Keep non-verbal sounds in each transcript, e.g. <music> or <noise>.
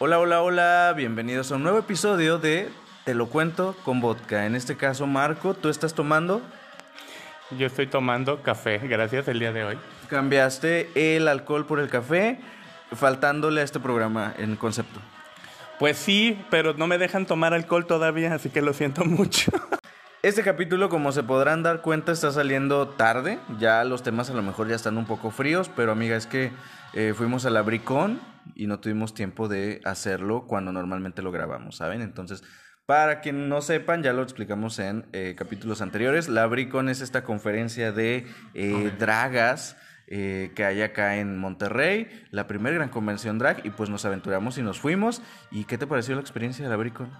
Hola, hola, hola, bienvenidos a un nuevo episodio de Te lo cuento con vodka. En este caso, Marco, ¿tú estás tomando? Yo estoy tomando café, gracias, el día de hoy. Cambiaste el alcohol por el café, faltándole a este programa en concepto. Pues sí, pero no me dejan tomar alcohol todavía, así que lo siento mucho. <laughs> Este capítulo, como se podrán dar cuenta, está saliendo tarde. Ya los temas a lo mejor ya están un poco fríos, pero amiga, es que eh, fuimos a la Bricón y no tuvimos tiempo de hacerlo cuando normalmente lo grabamos, ¿saben? Entonces, para quien no sepan, ya lo explicamos en eh, capítulos anteriores. La Bricón es esta conferencia de eh, dragas. que hay acá en Monterrey, la primera gran convención drag, y pues nos aventuramos y nos fuimos. ¿Y qué te pareció la experiencia de la Bricon?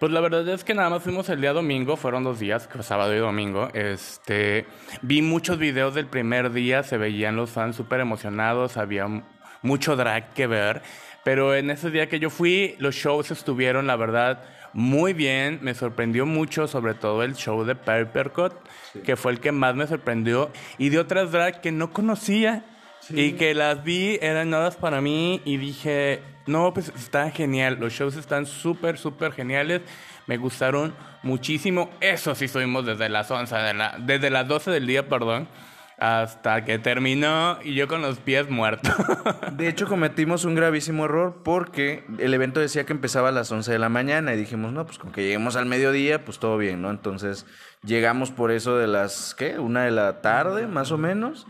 Pues la verdad es que nada más fuimos el día domingo, fueron dos días, sábado y domingo. Este, vi muchos videos del primer día, se veían los fans súper emocionados, había mucho drag que ver. Pero en ese día que yo fui, los shows estuvieron, la verdad, muy bien. Me sorprendió mucho, sobre todo el show de Peppercut, que fue el que más me sorprendió. Y de otras drag que no conocía y que las vi, eran nuevas para mí y dije, no, pues está genial. Los shows están súper, súper geniales. Me gustaron muchísimo. Eso sí subimos desde las 11 de la, desde las 12 del día, perdón, hasta que terminó y yo con los pies muertos. <laughs> De hecho, cometimos un gravísimo error porque el evento decía que empezaba a las 11 de la mañana y dijimos, no, pues con que lleguemos al mediodía, pues todo bien, ¿no? Entonces llegamos por eso de las, ¿qué? Una de la tarde, más o menos.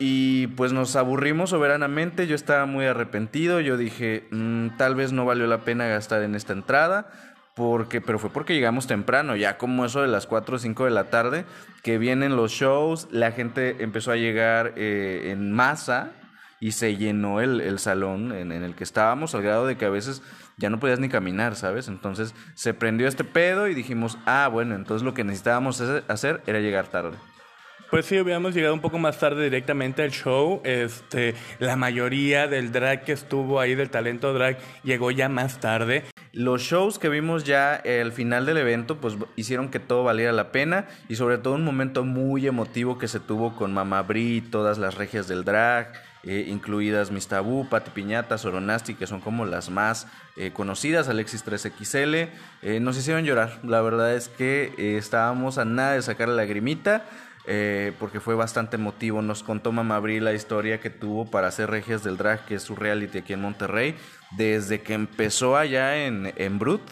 Y pues nos aburrimos soberanamente, yo estaba muy arrepentido, yo dije, mm, tal vez no valió la pena gastar en esta entrada, porque, pero fue porque llegamos temprano, ya como eso de las 4 o 5 de la tarde, que vienen los shows, la gente empezó a llegar eh, en masa y se llenó el, salón en, en, el que estábamos, al grado de que a veces ya no podías ni caminar, ¿sabes? Entonces se prendió este pedo y dijimos, ah, bueno, entonces lo que necesitábamos hacer era llegar tarde. Pues sí, hubiéramos llegado un poco más tarde directamente al show. Este, la mayoría del drag que estuvo ahí, del talento drag, llegó ya más tarde. Los shows que vimos ya al final del evento, pues hicieron que todo valiera la pena y sobre todo un momento muy emotivo que se tuvo con Mama Bri, todas las regias del drag, eh, incluidas Miss Tabú, Pati Piñata, Soronasti, que son como las más eh, conocidas, Alexis 3XL, eh, nos hicieron llorar. La verdad es que estábamos a nada de sacar la lagrimita. Eh, porque fue bastante emotivo. Nos contó Mamá Abril la historia que tuvo para hacer Regias del Drag, que es su reality aquí en Monterrey, desde que empezó allá en, en Brut,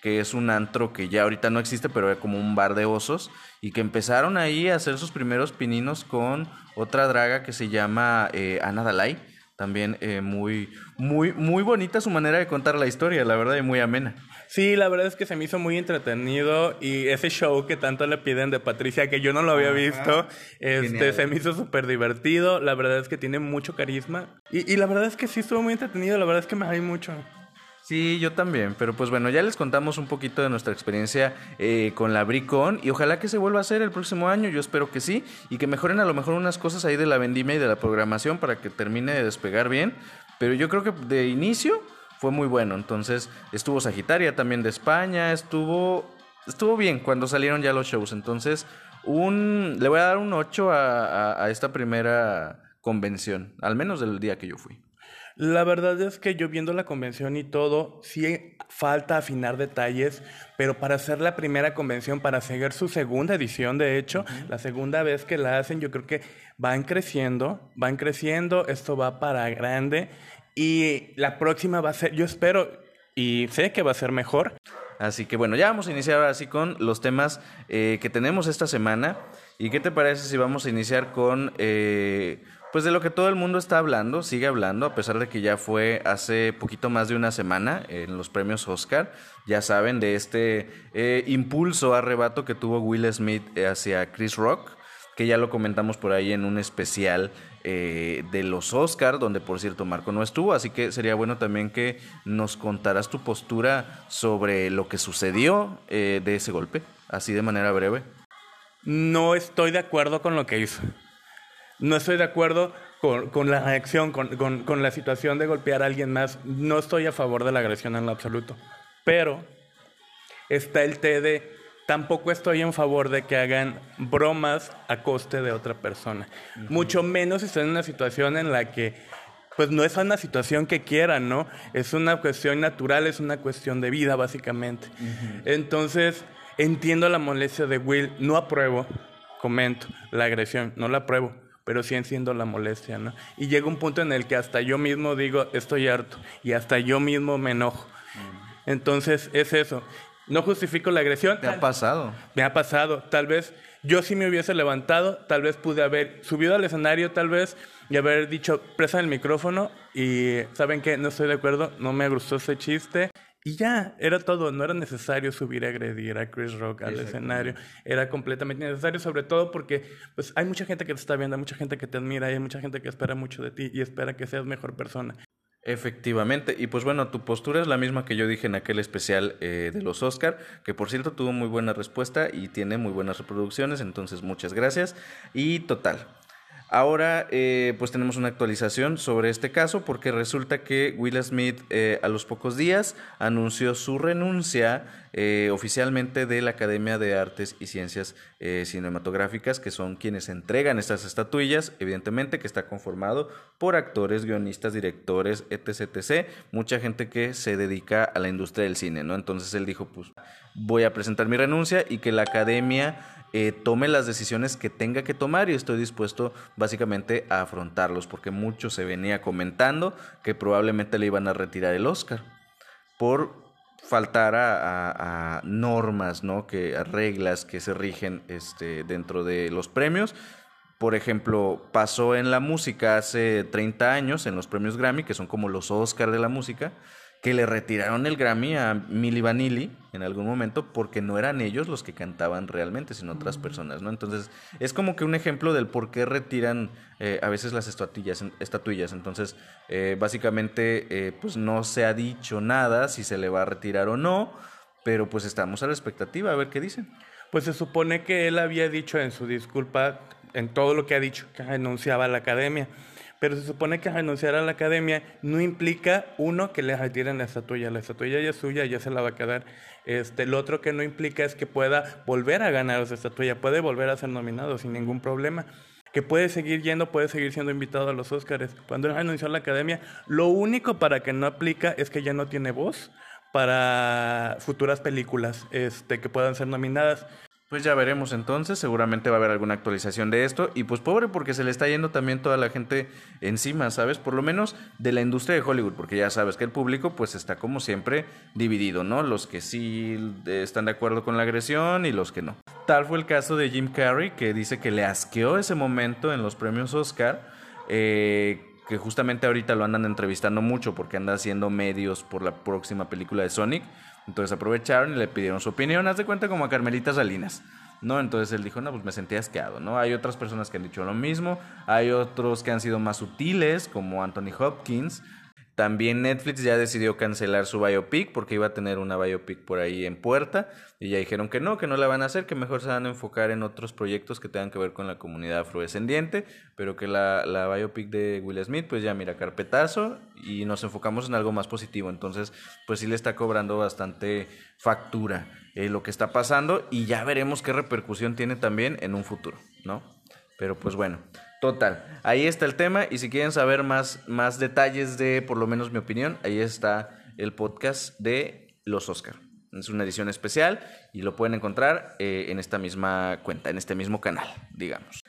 que es un antro que ya ahorita no existe, pero era como un bar de osos, y que empezaron ahí a hacer sus primeros pininos con otra draga que se llama eh, Ana Dalai. También eh, muy, muy, muy bonita su manera de contar la historia, la verdad, y muy amena. Sí, la verdad es que se me hizo muy entretenido y ese show que tanto le piden de Patricia, que yo no lo había visto, este, se me hizo súper divertido. La verdad es que tiene mucho carisma y, y, la verdad es que sí estuvo muy entretenido. La verdad es que me hay mucho. Sí, yo también, pero pues bueno, ya les contamos un poquito de nuestra experiencia eh, con la Bricon y ojalá que se vuelva a hacer el próximo año, yo espero que sí, y que mejoren a lo mejor unas cosas ahí de la vendimia y de la programación para que termine de despegar bien, pero yo creo que de inicio fue muy bueno. Entonces estuvo Sagitaria también de España, estuvo, estuvo bien cuando salieron ya los shows. Entonces un, le voy a dar un 8 a, a, esta primera convención, al menos del día que yo fui. La verdad es que yo viendo la convención y todo, sí falta afinar detalles, pero para hacer la primera convención, para seguir su segunda edición, de hecho, la segunda vez que la hacen, yo creo que van creciendo, van creciendo, esto va para grande y la próxima va a ser, yo espero y sé que va a ser mejor. Así que bueno, ya vamos a iniciar así con los temas eh, que tenemos esta semana. ¿Y qué te parece si vamos a iniciar con, eh, pues de lo que todo el mundo está hablando, sigue hablando, a pesar de que ya fue hace poquito más de una semana en los premios Oscar, ya saben, de este eh, impulso, arrebato que tuvo Will Smith hacia Chris Rock, que ya lo comentamos por ahí en un especial eh, de los Oscars, donde por cierto Marco no estuvo, así que sería bueno también que nos contaras tu postura sobre lo que sucedió eh, de ese golpe, así de manera breve. No estoy de acuerdo con lo que hizo. No estoy de acuerdo con, la reacción, con, con la situación de golpear a alguien más. No estoy a favor de la agresión en lo absoluto. Pero está el té Tampoco estoy en favor de que hagan bromas a coste de otra persona. Mucho menos si están en una situación en la que pues no es una situación que quieran, ¿no? Es una cuestión natural, es una cuestión de vida, básicamente. Entonces, entiendo la molestia de Will, no apruebo, comento, la agresión, no la apruebo, pero sí entiendo la molestia, ¿no? Y llega un punto en el que hasta yo mismo digo, estoy harto, y hasta yo mismo me enojo. Entonces, es eso. No justifico la agresión. ¿Te ha pasado? Me ha pasado. Tal vez yo sí me hubiese levantado, tal vez pude haber subido al escenario, tal vez, y haber dicho, presa el micrófono y, ¿saben qué? No estoy de acuerdo, no me gustó ese chiste. Y ya, era todo, no era necesario subir a agredir a Chris Rock al escenario, era completamente necesario, sobre todo porque pues, hay mucha gente que te está viendo, hay mucha gente que te admira, hay mucha gente que espera mucho de ti y espera que seas mejor persona. Efectivamente, y pues bueno, tu postura es la misma que yo dije en aquel especial eh, de los Oscar, que por cierto tuvo muy buena respuesta y tiene muy buenas reproducciones, entonces muchas gracias. Y total, Ahora, eh, pues tenemos una actualización sobre este caso porque resulta que Will Smith eh, a los pocos días anunció su renuncia eh, oficialmente de la Academia de Artes y Ciencias Cinematográficas, que son quienes entregan estas estatuillas, evidentemente que está conformado por actores, guionistas, directores, etc, etc, mucha gente que se dedica a la industria del cine, ¿no? Entonces él dijo, pues voy a presentar mi renuncia y que la Academia eh, tome las decisiones que tenga que tomar y estoy dispuesto básicamente a afrontarlos, porque mucho se venía comentando que probablemente le iban a retirar el Oscar por faltar a, normas, ¿no? que, a reglas que se rigen este, dentro de los premios. Por ejemplo, pasó en la música hace 30 años, en los premios Grammy, que son como los Oscar de la música, que le retiraron el Grammy a Milli Vanilli en algún momento porque no eran ellos los que cantaban realmente, sino otras personas, ¿no? Entonces, es como que un ejemplo del por qué retiran eh, a veces las estatuillas. estatuillas. Entonces, eh, básicamente, eh, pues no se ha dicho nada si se le va a retirar o no, pero pues estamos a la expectativa a ver qué dicen. Pues se supone que él había dicho en su disculpa, en todo lo que ha dicho, que anunciaba la academia pero se supone que renunciar a la academia no implica, uno, que le retiren la estatuilla. La estatuilla ya es suya, ya se la va a quedar. Este, el otro que no implica es que pueda volver a ganar esa estatuilla, puede volver a ser nominado sin ningún problema. Que puede seguir yendo, puede seguir siendo invitado a los Oscars. Cuando él renunció a la academia, lo único para que no aplica es que ya no tiene voz para futuras películas este, que puedan ser nominadas. Pues ya veremos entonces, seguramente va a haber alguna actualización de esto y pues pobre porque se le está yendo también toda la gente encima, ¿sabes? Por lo menos de la industria de Hollywood, porque ya sabes que el público pues está como siempre dividido, ¿no? Los que sí están de acuerdo con la agresión y los que no. Tal fue el caso de Jim Carrey que dice que le asqueó ese momento en los premios Oscar, eh, que justamente ahorita lo andan entrevistando mucho porque anda haciendo medios por la próxima película de Sonic. Entonces aprovecharon y le pidieron su opinión. Haz de cuenta como a Carmelita Salinas. ¿no? Entonces él dijo, no, pues me sentí asqueado, ¿no? Hay otras personas que han dicho lo mismo, hay otros que han sido más sutiles, como Anthony Hopkins, también Netflix ya decidió cancelar su biopic porque iba a tener una biopic por ahí en puerta y ya dijeron que no, que no la van a hacer, que mejor se van a enfocar en otros proyectos que tengan que ver con la comunidad afrodescendiente, pero que la, la biopic de Will Smith pues ya mira carpetazo y nos enfocamos en algo más positivo, entonces pues sí le está cobrando bastante factura eh, lo que está pasando y ya veremos qué repercusión tiene también en un futuro, ¿no? Pero pues bueno. Total, ahí está el tema y si quieren saber más, más detalles de por lo menos mi opinión, ahí está el podcast de los Oscar. Es una edición especial y lo pueden encontrar eh, en esta misma cuenta, en este mismo canal, digamos.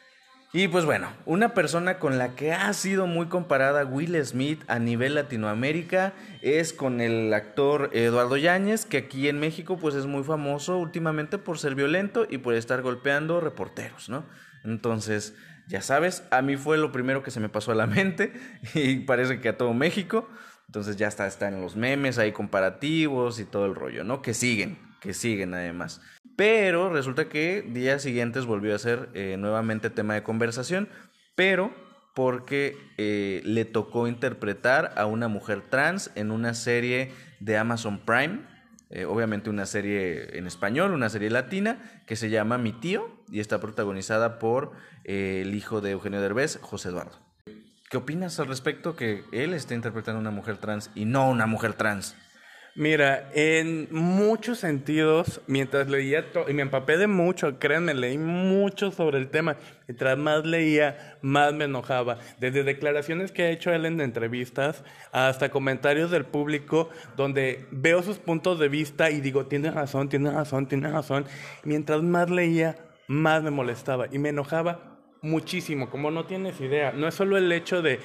Y pues bueno, una persona con la que ha sido muy comparada Will Smith a nivel Latinoamérica es con el actor Eduardo Yáñez, que aquí en México pues es muy famoso últimamente por ser violento y por estar golpeando reporteros, ¿no? Entonces, ya sabes, a mí fue lo primero que se me pasó a la mente <laughs> y parece que a todo México. Entonces ya está, está en los memes, hay comparativos y todo el rollo, ¿no? Que siguen, que siguen además. Pero resulta que días siguientes volvió a ser eh, nuevamente tema de conversación, pero porque eh, le tocó interpretar a una mujer trans en una serie de Amazon Prime eh, obviamente una serie en español, una serie latina, que se llama Mi tío y está protagonizada por eh, el hijo de Eugenio Derbez, José Eduardo. ¿Qué opinas al respecto que él esté interpretando a una mujer trans y no una mujer trans? Mira, en muchos sentidos, mientras leía y me empapé de mucho, créanme, leí mucho sobre el tema. Mientras más leía, más me enojaba. Desde declaraciones que ha hecho él en entrevistas hasta comentarios del público donde veo sus puntos de vista y digo, tiene razón, tiene razón, tiene razón. Mientras más leía, más me molestaba y me enojaba muchísimo, como no tienes idea. No es solo el hecho de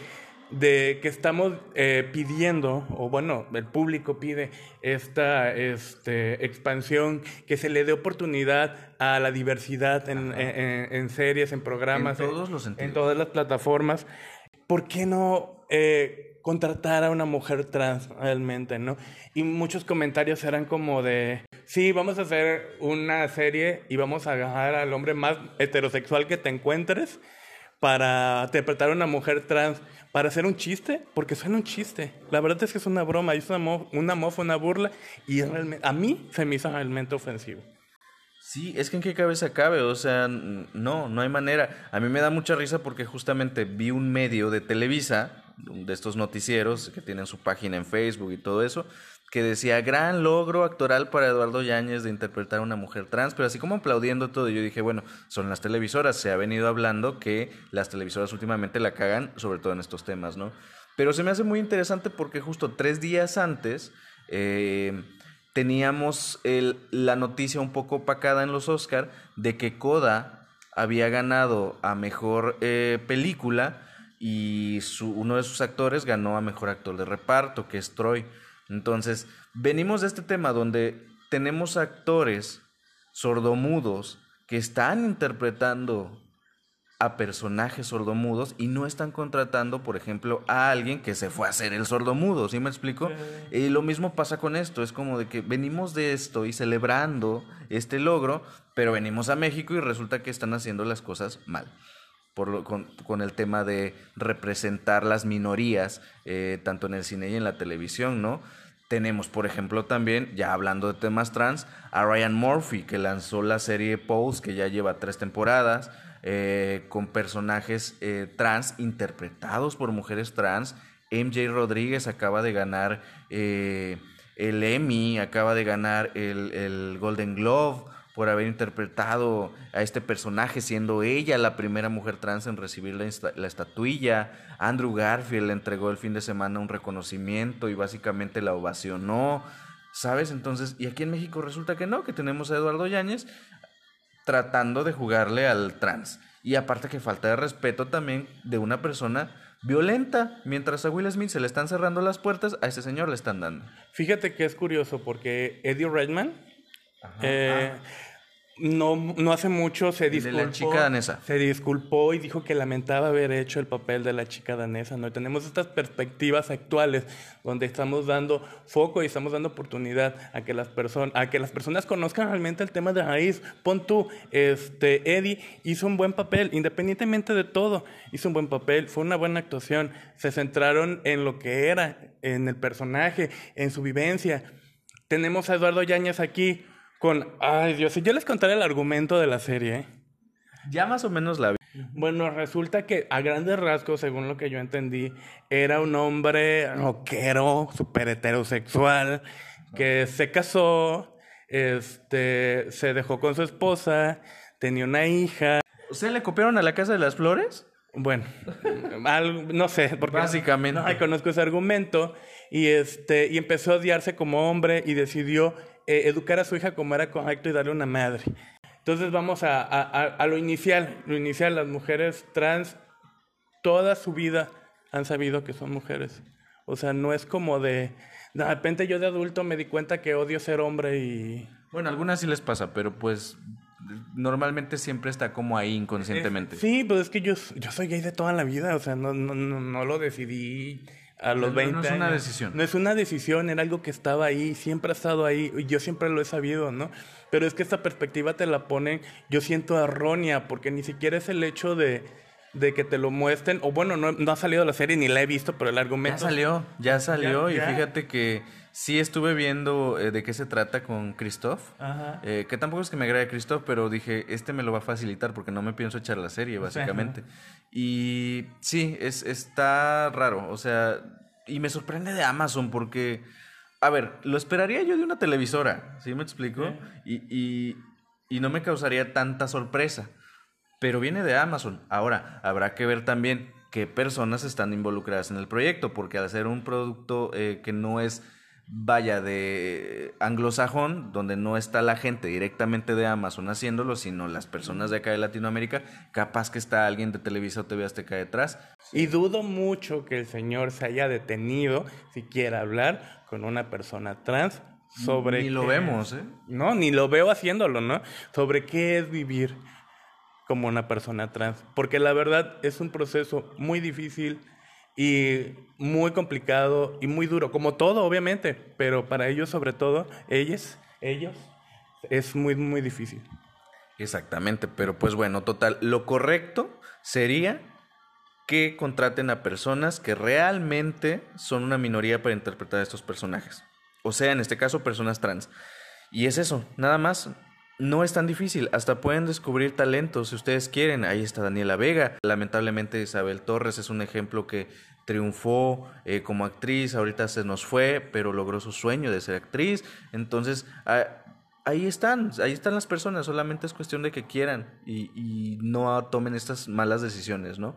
de que estamos eh, pidiendo, o bueno, el público pide esta este, expansión, que se le dé oportunidad a la diversidad en, series, en programas, en, todos los en todas las plataformas. ¿Por qué no eh, contratar a una mujer trans realmente, no? Y muchos comentarios eran como de, sí, vamos a hacer una serie y vamos a agarrar al hombre más heterosexual que te encuentres para interpretar a una mujer trans para hacer un chiste, porque suena un chiste. La verdad es que es una broma, es una, una mofa, una burla, y realmente, a mí se me hizo realmente ofensivo. Sí, es que en qué cabeza cabe, o sea, no, no hay manera. A mí me da mucha risa porque justamente vi un medio de Televisa, de estos noticieros que tienen su página en Facebook y todo eso, que decía, gran logro actoral para Eduardo Yáñez de interpretar a una mujer trans, pero así como aplaudiendo todo, yo dije, bueno, son las televisoras, se ha venido hablando que las televisoras últimamente la cagan, sobre todo en estos temas, ¿no? Pero se me hace muy interesante porque justo tres días antes eh, teníamos la noticia un poco opacada en los Oscar de que Coda había ganado a mejor eh, película y uno de sus actores ganó a mejor actor de reparto, que es Troy. Entonces, venimos de este tema donde tenemos actores sordomudos que están interpretando a personajes sordomudos y no están contratando, por ejemplo, a alguien que se fue a hacer el sordomudo, ¿sí me explico? Y lo mismo pasa con esto, es como de que venimos de esto y celebrando este logro, pero venimos a México y resulta que están haciendo las cosas mal. Por con, el tema de representar las minorías, eh, tanto en el cine y en la televisión, ¿no? Tenemos, por ejemplo, también, ya hablando de temas trans, a Ryan Murphy, que lanzó la serie Pose, que ya lleva tres temporadas, eh, con personajes eh, trans interpretados por mujeres trans. MJ Rodríguez acaba de ganar eh, el Emmy, acaba de ganar el, el Golden Glove por haber interpretado a este personaje, siendo ella la primera mujer trans en recibir la, la, estatuilla. Andrew Garfield le entregó el fin de semana un reconocimiento y básicamente la ovacionó. ¿Sabes? Entonces, y aquí en México resulta que no, que tenemos a Eduardo Yáñez tratando de jugarle al trans. Y aparte que falta de respeto también de una persona violenta. Mientras a Will Smith se le están cerrando las puertas, a ese señor le están dando. Fíjate que es curioso porque Eddie Redman eh, no, no hace mucho se disculpó. la chica danesa. Se disculpó y dijo que lamentaba haber hecho el papel de la chica danesa. ¿no? tenemos estas perspectivas actuales donde estamos dando foco y estamos dando oportunidad a que las, personas a que las personas conozcan realmente el tema de raíz. Pon tú, este, Eddie hizo un buen papel, independientemente de todo, hizo un buen papel, fue una buena actuación. Se centraron en lo que era, en el personaje, en su vivencia. Tenemos a Eduardo Yáñez aquí con, ay Dios, yo les contaré el argumento de la serie. Ya más o menos la vi. Bueno, resulta que a grandes rasgos, según lo que yo entendí, era un hombre rockero, súper heterosexual, que se casó, este, se dejó con su esposa, tenía una hija. ¿O sea, le copiaron a la Casa de las Flores? Bueno, no sé, porque básicamente no, conozco ese argumento y este y empezó a odiarse como hombre y decidió eh, educar a su hija como era correcto y darle una madre. Entonces vamos a, a, lo inicial. Lo inicial, las mujeres trans toda su vida han sabido que son mujeres. O sea, no es como de, de repente yo de adulto me di cuenta que odio ser hombre y... Bueno, algunas sí les pasa, pero pues normalmente siempre está como ahí inconscientemente. sí, pues es que yo, yo soy gay de toda la vida, o sea, no, no, no lo decidí a los 20 No es una decisión. No es una decisión, era algo que estaba ahí, siempre ha estado ahí, y yo siempre lo he sabido, ¿no? Pero es que esta perspectiva te la ponen, yo siento errónea, porque ni siquiera es el hecho de, de que te lo muestren, o bueno, no, no, ha salido la serie ni la he visto, pero el argumento... Ya salió, ya salió, y fíjate que sí estuve viendo eh, de qué se trata con Christoph, eh, que tampoco es que me agrade Christoph, pero dije, este me lo va a facilitar porque no me pienso echar la serie, básicamente. Y sí, es, está raro, o sea, y me sorprende de Amazon porque a ver, lo esperaría yo de una televisora, ¿sí me explico? Y, y no me causaría tanta sorpresa. Pero viene de Amazon. Ahora, habrá que ver también qué personas están involucradas en el proyecto, porque al ser un producto eh, que no es, vaya, de anglosajón, donde no está la gente directamente de Amazon haciéndolo, sino las personas de acá de Latinoamérica, capaz que está alguien de Televisa o TV Azteca detrás. Y dudo mucho que el señor se haya detenido, si quiere hablar con una persona trans sobre... Ni lo vemos, ¿eh? No, ni lo veo haciéndolo, ¿no? Sobre qué es vivir como una persona trans. Porque la verdad es un proceso muy difícil y muy complicado y muy duro, como todo, obviamente, pero para ellos, sobre todo, ellos, ellos, es muy, muy difícil. Exactamente, pero pues bueno, total, lo correcto sería que contraten a personas que realmente son una minoría para interpretar a estos personajes. O sea, en este caso, personas trans. Y es eso, nada más. No es tan difícil, hasta pueden descubrir talentos si ustedes quieren. Ahí está Daniela Vega. Lamentablemente Isabel Torres es un ejemplo que triunfó eh, como actriz, ahorita se nos fue, pero logró su sueño de ser actriz. Entonces, ahí están, ahí están las personas, solamente es cuestión de que quieran y, y no tomen estas malas decisiones, ¿no?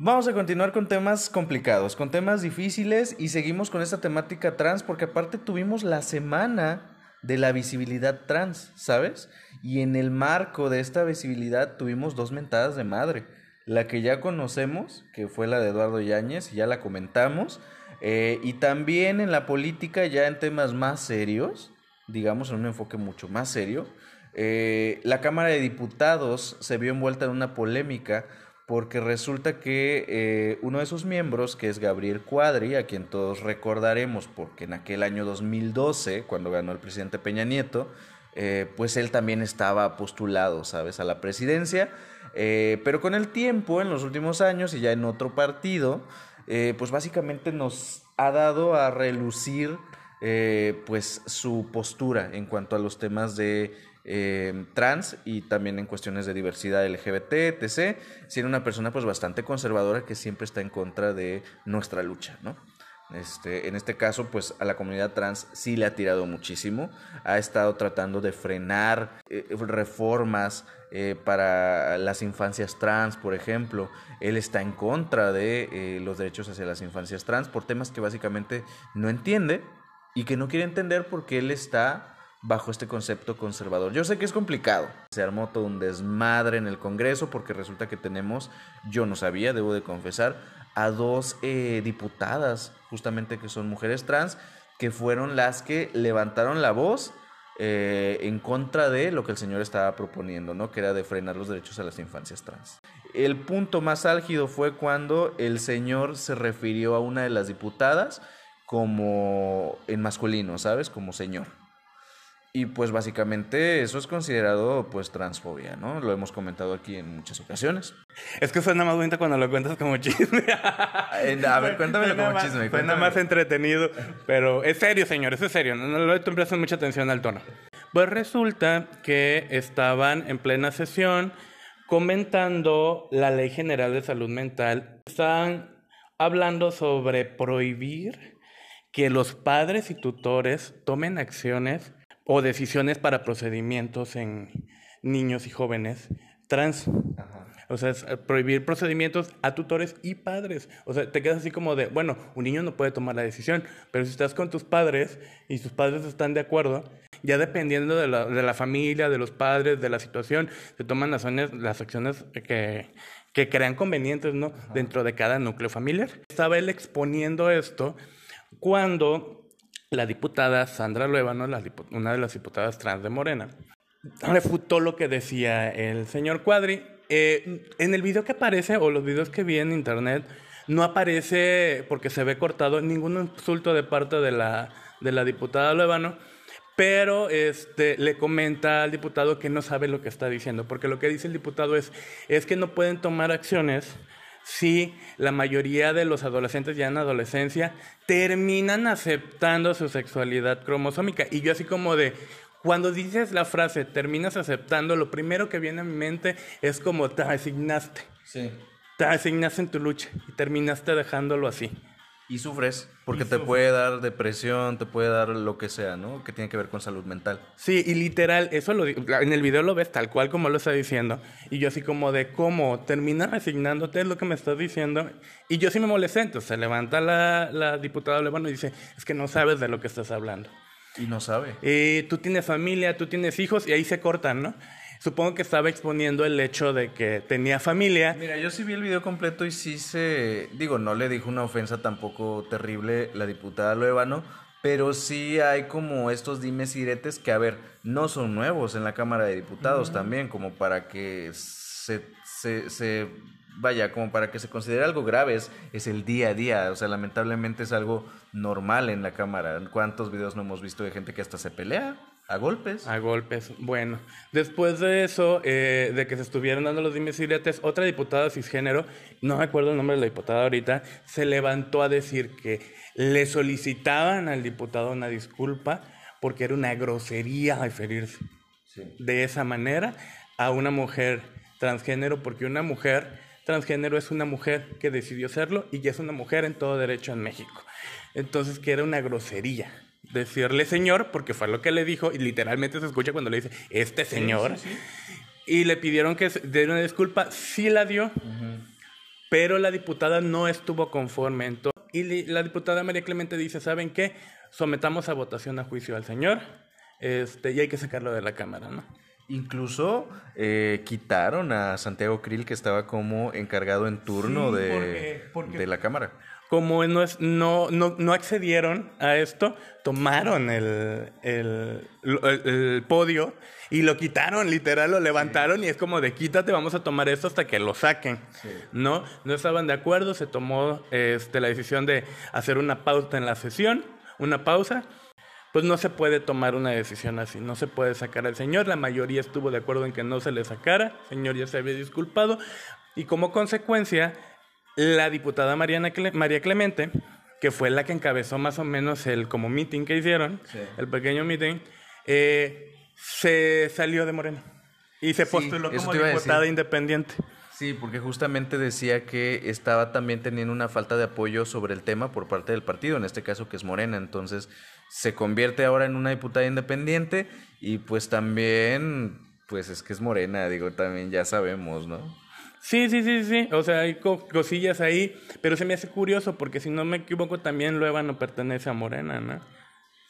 Vamos a continuar con temas complicados, con temas difíciles y seguimos con esta temática trans porque aparte tuvimos la semana de la visibilidad trans, ¿sabes? Y en el marco de esta visibilidad tuvimos dos mentadas de madre. La que ya conocemos, que fue la de Eduardo Yáñez, y ya la comentamos. Eh, y también en la política, ya en temas más serios, digamos en un enfoque mucho más serio, eh, la Cámara de Diputados se vio envuelta en una polémica porque resulta que eh, uno de sus miembros, que es Gabriel Cuadri, a quien todos recordaremos, porque en aquel año 2012, cuando ganó el presidente Peña Nieto, eh, pues él también estaba postulado, ¿sabes?, a la presidencia, eh, pero con el tiempo, en los últimos años y ya en otro partido, pues básicamente nos ha dado a relucir pues su postura en cuanto a los temas de eh, trans y también en cuestiones de diversidad LGBT, etc. Siendo una persona pues bastante conservadora que siempre está en contra de nuestra lucha, ¿no? Este, en este caso, pues a la comunidad trans sí le ha tirado muchísimo. Ha estado tratando de frenar eh, reformas eh, para las infancias trans, por ejemplo. Él está en contra de los derechos hacia las infancias trans por temas que básicamente no entiende y que no quiere entender porque él está bajo este concepto conservador. Yo sé que es complicado. Se armó todo un desmadre en el Congreso porque resulta que tenemos, yo no sabía, debo de confesar, a dos eh, diputadas, justamente que son mujeres trans, que fueron las que levantaron la voz eh, en contra de lo que el señor estaba proponiendo, ¿no? Que era de frenar los derechos a las infancias trans. El punto más álgido fue cuando el señor se refirió a una de las diputadas como en masculino, ¿sabes? Como señor. Y pues básicamente eso es considerado pues transfobia, ¿no? Lo hemos comentado aquí en muchas ocasiones. Es que suena más bonito cuando lo cuentas como chisme. a ver, cuéntamelo como chisme. Suena más entretenido, pero es serio, señores, es serio. No, le prestando mucha atención al tono. Pues resulta que estaban en plena sesión comentando la Ley General de Salud Mental. Estaban hablando sobre prohibir que los padres y tutores tomen acciones o decisiones para procedimientos en niños y jóvenes trans. O sea, es eh, prohibir procedimientos a tutores y padres. O sea, te quedas así como de, bueno, un niño no puede tomar la decisión, pero si estás con tus padres y tus padres están de acuerdo, ya dependiendo de la, de la familia, de los padres, de la situación, se toman las, las acciones que, que crean convenientes, ¿no? Dentro de cada núcleo familiar. Estaba él exponiendo esto cuando la diputada Sandra Luevano, una de las diputadas trans de Morena, refutó lo que decía el señor Cuadri. Eh, en el video que aparece, o los videos que vi en internet, no aparece, porque se ve cortado, ningún insulto de parte de la, de la diputada Luevano, pero este, le comenta al diputado que no sabe lo que está diciendo, porque lo que dice el diputado es, es que no pueden tomar acciones si la mayoría de los adolescentes ya en adolescencia terminan aceptando su sexualidad cromosómica. Y yo así como de, cuando dices la frase terminas aceptando, lo primero que viene a mi mente es como te asignaste. Sí. Te asignaste en tu lucha y terminaste dejándolo así. Y sufres, porque te puede dar depresión, te puede dar lo que sea, ¿no? Que tiene que ver con salud mental. Sí, y literal, eso lo en el video lo ves tal cual como lo está diciendo. Y yo así como de cómo termina resignándote es lo que me estás diciendo. Y yo sí me molesté, entonces se levanta la, la diputada Levano y dice, es que no sabes de lo que estás hablando. Y no sabe. Y tú tienes familia, tú tienes hijos y ahí se cortan, ¿no? Supongo que estaba exponiendo el hecho de que tenía familia. Mira, yo sí vi el video completo y sí se... Digo, no le dijo una ofensa tampoco terrible la diputada Luevano, pero sí hay como estos dimes y diretes que, a ver, no son nuevos en la Cámara de Diputados también, como para que se, se, se vaya, como para que se considere algo grave, es, es, el día a día, o sea, lamentablemente es algo normal en la Cámara. ¿Cuántos videos no hemos visto de gente que hasta se pelea? A golpes. A golpes. Bueno, después de eso, eh, de que se estuvieron dando los dimes otra diputada cisgénero, no me acuerdo el nombre de la diputada ahorita, se levantó a decir que le solicitaban al diputado una disculpa porque era una grosería referirse de esa manera a una mujer transgénero, porque una mujer transgénero es una mujer que decidió serlo y ya es una mujer en todo derecho en México. Entonces, que era una grosería decirle señor, porque fue lo que le dijo, y literalmente se escucha cuando le dice, este señor. Y le pidieron que diera una disculpa, sí la dio, pero la diputada no estuvo conforme. Entonces, y la diputada María Clemente dice, ¿saben qué? Sometamos a votación a juicio al señor este, y hay que sacarlo de la Cámara, ¿no? Incluso eh, quitaron a Santiago Krill, que estaba como encargado en turno de, de la Cámara como no, es, no, no, no, accedieron a esto, tomaron el, el, el, podio y lo quitaron, literal, lo levantaron y es como de quítate, vamos a tomar esto hasta que lo saquen. ¿No? No estaban de acuerdo, se tomó este, la decisión de hacer una pausa en la sesión, una pausa. Pues no se puede tomar una decisión así, no se puede sacar al señor. La mayoría estuvo de acuerdo en que no se le sacara, el señor ya se había disculpado y como consecuencia la diputada Mariana María Clemente, que fue la que encabezó más o menos el como meeting que hicieron, el pequeño meeting, eh, se salió de Morena y se postuló como diputada independiente. Sí, porque justamente decía que estaba también teniendo una falta de apoyo sobre el tema por parte del partido, en este caso que es Morena, entonces se convierte ahora en una diputada independiente y pues también, pues es que es Morena, digo, también ya sabemos, ¿no? Sí, sí, sí, sí. O sea, hay cosillas ahí, pero se me hace curioso porque si no me equivoco también Lueva no pertenece a Morena, ¿no?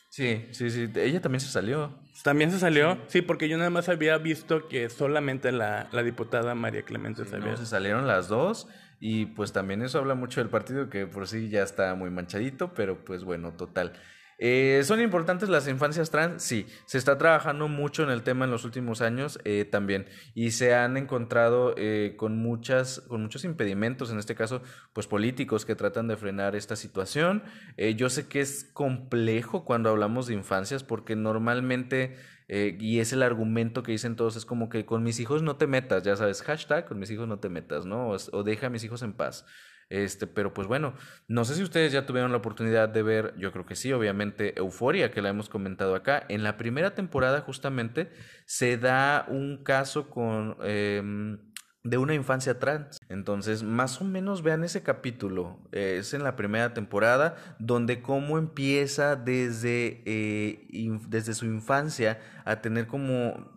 Sí, sí, sí. Ella también se salió. ¿También se salió? Sí, porque yo nada más había visto que solamente la, la diputada María Clemente sí, salió. se salieron las dos y pues también eso habla mucho del partido que por sí ya está muy manchadito, pero pues bueno, total. Eh, ¿Son importantes las infancias trans? Sí, se está trabajando mucho en el tema en los últimos años eh, también y se han encontrado eh, con, muchas, con muchos impedimentos, en este caso, pues políticos que tratan de frenar esta situación. yo sé que es complejo cuando hablamos de infancias porque normalmente, y es el argumento que dicen todos, es como que con mis hijos no te metas, ya sabes, hashtag, con mis hijos no te metas, ¿no? o deja a mis hijos en paz. Este, pero pues bueno, no sé si ustedes ya tuvieron la oportunidad de ver, yo creo que sí, obviamente, Euforia, que la hemos comentado acá. En la primera temporada, justamente, se da un caso con. Em, de una infancia trans. Entonces, más o menos vean ese capítulo. es en la primera temporada, donde cómo empieza desde, eh, desde su infancia a tener como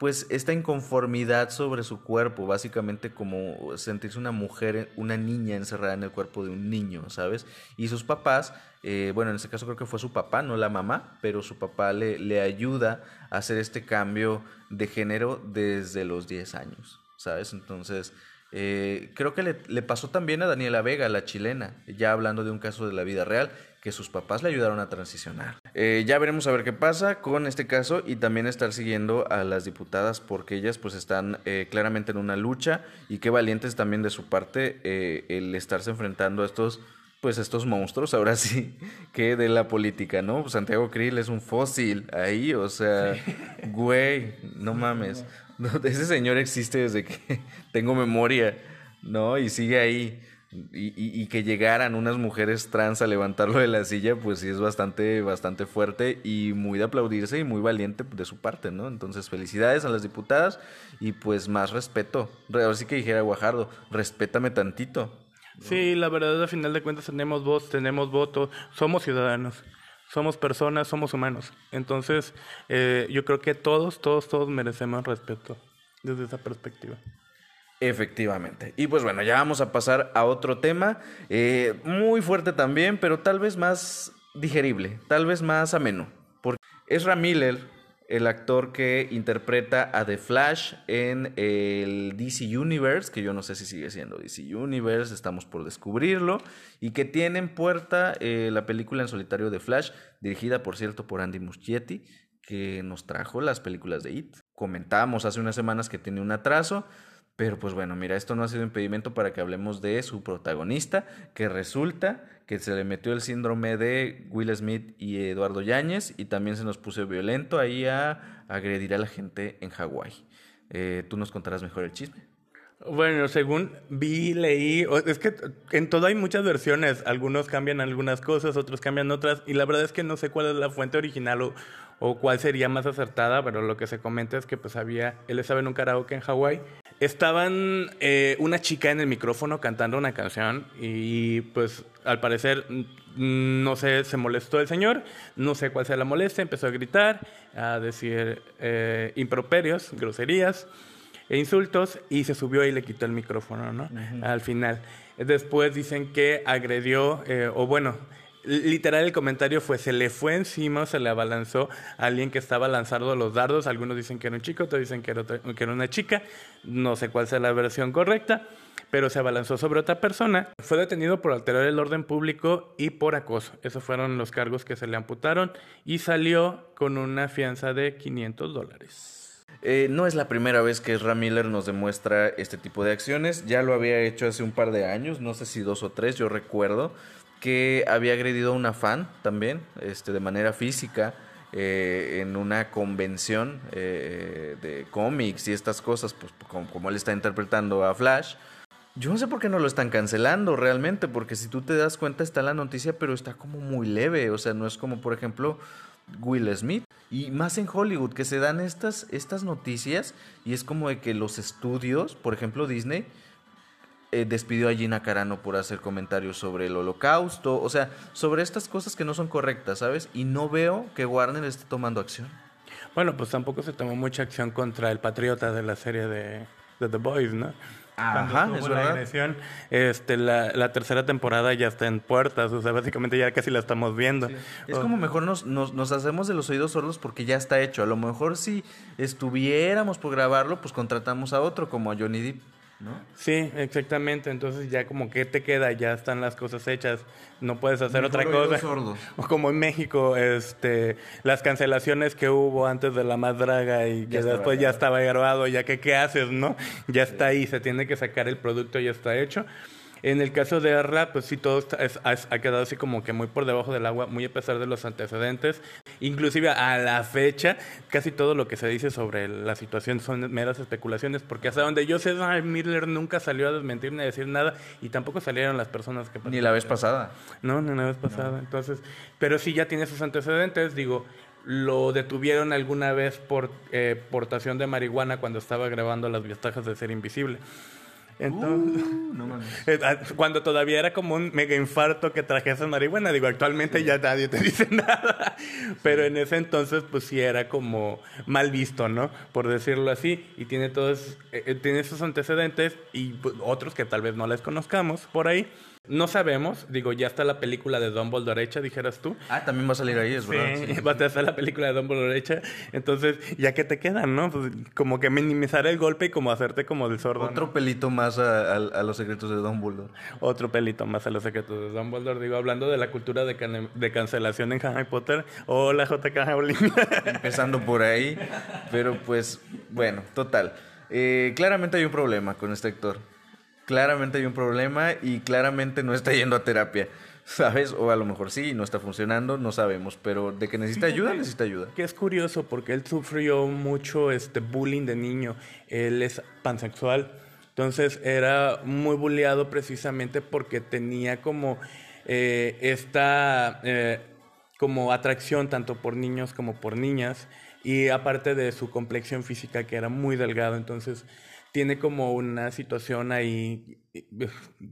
pues esta inconformidad sobre su cuerpo, básicamente como sentirse una mujer, una niña encerrada en el cuerpo de un niño, ¿sabes? Y sus papás, eh, bueno, en este caso creo que fue su papá, no la mamá, pero su papá le, le ayuda a hacer este cambio de género desde los 10 años, ¿sabes? Entonces, eh, creo que le, le, pasó también a Daniela Vega, la chilena, ya hablando de un caso de la vida real, que sus papás le ayudaron a transicionar. Eh, ya veremos a ver qué pasa con este caso y también estar siguiendo a las diputadas porque ellas pues están eh, claramente en una lucha y qué valientes también de su parte eh, el estarse enfrentando a estos pues estos monstruos, ahora sí, <laughs> que de la política, ¿no? Santiago Krill es un fósil ahí, o sea, güey, no mames. <laughs> ese señor existe desde que <laughs> tengo memoria, ¿no? Y sigue ahí. Y, y, que llegaran unas mujeres trans a levantarlo de la silla, pues sí es bastante, bastante fuerte y muy de aplaudirse y muy valiente de su parte, ¿no? Entonces, felicidades a las diputadas y pues más respeto. Ahora sí que dijera Guajardo, respétame tantito. Sí, la verdad, al final de cuentas tenemos voz, tenemos voto, somos ciudadanos, somos personas, somos humanos. Entonces, eh, yo creo que todos, todos, todos merecemos respeto desde esa perspectiva. Efectivamente. Y pues bueno, ya vamos a pasar a otro tema, eh, muy fuerte también, pero tal vez más digerible, tal vez más ameno. Porque Ezra Miller, el actor que interpreta a The Flash en el DC Universe, que yo no sé si sigue siendo DC Universe, estamos por descubrirlo, y que tiene en puerta eh, la película en solitario de Flash, dirigida por cierto por Andy Muschietti, que nos trajo las películas de It. Comentábamos hace unas semanas que tiene un atraso, pero pues bueno, mira, esto no ha sido impedimento para que hablemos de su protagonista, que resulta que se le metió el síndrome de Will Smith y Eduardo Yáñez y también se nos puso violento ahí a agredir a la gente en Hawái. Eh, Tú nos contarás mejor el chisme. Bueno, según vi, leí, es que en todo hay muchas versiones, algunos cambian algunas cosas, otros cambian otras, y la verdad es que no sé cuál es la fuente original o, o cuál sería más acertada, pero lo que se comenta es que pues había, él estaba en un karaoke en Hawái Estaban eh, una chica en el micrófono cantando una canción y pues al parecer mm, no sé, se molestó el señor, no sé cuál sea la molestia, empezó a gritar, a decir eh, improperios, groserías e insultos y se subió y le quitó el micrófono, ¿no? Al final. Después dicen que agredió, eh, o bueno, Literal el comentario fue, se le fue encima, se le abalanzó a alguien que estaba lanzando los dardos. Algunos dicen que era un chico, otros dicen que era, que era una chica. No sé cuál sea la versión correcta, pero se abalanzó sobre otra persona. Fue detenido por alterar el orden público y por acoso. Esos fueron los cargos que se le amputaron y salió con una fianza de 500 dólares. Eh, no es la primera vez que Ram Miller nos demuestra este tipo de acciones. Ya lo había hecho hace un par de años, no sé si dos o tres, yo recuerdo que había agredido a una fan también, este, de manera física, eh, en una convención eh, de cómics y estas cosas, pues como, él está interpretando a Flash. Yo no sé por qué no lo están cancelando realmente, porque si tú te das cuenta está la noticia, pero está como muy leve, o sea, no es como por ejemplo Will Smith. Y más en Hollywood, que se dan estas, estas noticias y es como de que los estudios, por ejemplo Disney, eh, despidió a Gina Carano por hacer comentarios sobre el holocausto, o sea, sobre estas cosas que no son correctas, ¿sabes? Y no veo que Warner esté tomando acción. Bueno, pues tampoco se tomó mucha acción contra el patriota de la serie de, The Boys, ¿no? Ajá, es verdad. La, este, la, tercera temporada ya está en puertas, o sea, básicamente ya casi la estamos viendo. Es como mejor nos, nos, nos, hacemos de los oídos sordos porque ya está hecho. A lo mejor si estuviéramos por grabarlo, pues contratamos a otro como a Johnny Depp. Sí, exactamente. Entonces ya como que te queda, ya están las cosas hechas, no puedes hacer otra cosa. O <laughs> como en México, este, las cancelaciones que hubo antes de la más draga y que después ya estaba grabado, ya que qué haces, ¿no? Ya está ahí, se tiene que sacar el producto, ya está hecho. En el caso de Arla, pues sí, todo ha, quedado así como que muy por debajo del agua, muy a pesar de los antecedentes. Inclusive a la fecha, casi todo lo que se dice sobre la situación son meras especulaciones, porque hasta donde yo sé, Miller nunca salió a desmentir ni a decir nada, y tampoco salieron las personas que... Ni la vez pasada. No, ni la vez pasada. Entonces, pero sí ya tiene sus antecedentes, digo, lo detuvieron alguna vez por eh, portación de marihuana cuando estaba grabando las ventajas de ser invisible. Entonces, uh, <laughs> ah, cuando todavía era como un mega infarto que trajese marihuana, digo, actualmente ya nadie te <laughs> dice nada, pero en ese entonces pues sí era como mal visto, ¿no? Por decirlo así, y tiene todos, eh, eh, tiene esos antecedentes y pues, otros que tal vez no les conozcamos por ahí. No sabemos, digo, ya está la película de Dumbledore hecha, dijeras tú. Ah, también va a salir ahí, es verdad. Sí, va a estar la película de Dumbledore hecha. Entonces, ya que te quedan, ¿no? Pues, como que minimizar el golpe y como hacerte como del sordo. Otro pelito más a, los secretos de Dumbledore. Otro pelito más a los secretos de Dumbledore. Digo, hablando de la cultura de, de cancelación en Harry Potter. Hola, JK Rowling. <laughs> Empezando por ahí. Pero pues, bueno, total. Eh, claramente hay un problema con este actor claramente hay un problema y claramente no está yendo a terapia. ¿Sabes? O a lo mejor sí, no está funcionando, no sabemos, pero de que necesita ayuda, necesita ayuda. Que es curioso porque él sufrió mucho este bullying de niño. Él es pansexual, entonces era muy bulleado precisamente porque tenía como eh, esta eh, como atracción tanto por niños como por niñas y aparte de su complexión física que era muy delgado, entonces tiene como una situación ahí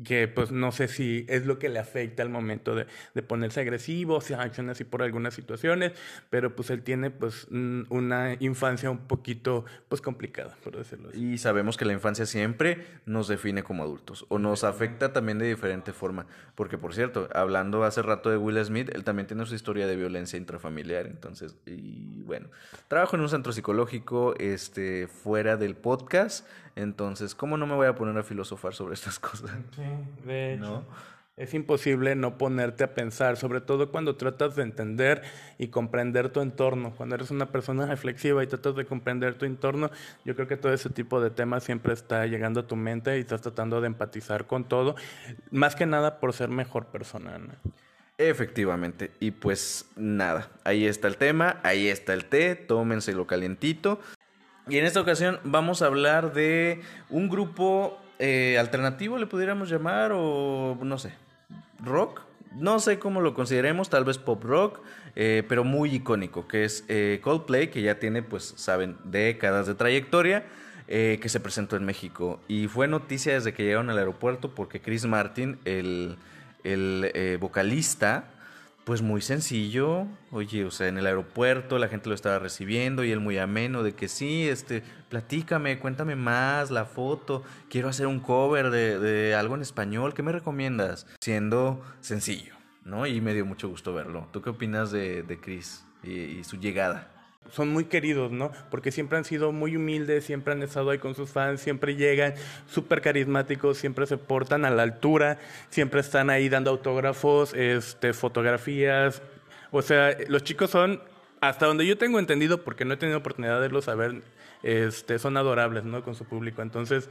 que pues no sé si es lo que le afecta al momento de, de ponerse agresivo, se acciona así por algunas situaciones, pero pues él tiene pues una infancia un poquito pues complicada, por decirlo así. Y sabemos que la infancia siempre nos define como adultos o nos afecta también de diferente forma, porque por cierto, hablando hace rato de Will Smith, él también tiene su historia de violencia intrafamiliar, entonces, y bueno, trabajo en un centro psicológico este, fuera del podcast, entonces, ¿cómo no me voy a poner a filosofar sobre estas <laughs> cosas? Sí, de hecho. Es imposible no ponerte a pensar, sobre todo cuando tratas de entender y comprender tu entorno. Cuando eres una persona reflexiva y tratas de comprender tu entorno, yo creo que todo ese tipo de temas siempre está llegando a tu mente y estás tratando de empatizar con todo, más que nada por ser mejor persona. Efectivamente. Y pues nada, ahí está el tema, ahí está el té, tómenselo calientito. Y en esta ocasión vamos a hablar de un grupo eh, alternativo, le pudiéramos llamar, o no sé, rock. No sé cómo lo consideremos, tal vez pop rock, eh, pero muy icónico, que es eh, Coldplay, que ya tiene, pues, saben, décadas de trayectoria, que se presentó en México. Y fue noticia desde que llegaron al aeropuerto porque Chris Martin, el, el vocalista, pues muy sencillo, oye, o sea, en el aeropuerto la gente lo estaba recibiendo y él muy ameno de que sí, este, platícame, cuéntame más, la foto, quiero hacer un cover de, algo en español, ¿qué me recomiendas? Siendo sencillo, ¿no? Y me dio mucho gusto verlo. ¿Tú qué opinas de, de Chris y su llegada? Son muy queridos, ¿no? Porque siempre han sido muy humildes, siempre han estado ahí con sus fans, siempre llegan súper carismáticos, siempre se portan a la altura, siempre están ahí dando autógrafos, este, fotografías. O sea, los chicos son, hasta donde yo tengo entendido, porque no he tenido oportunidad de verlos saber, este, son adorables, ¿no? Con su público. Entonces,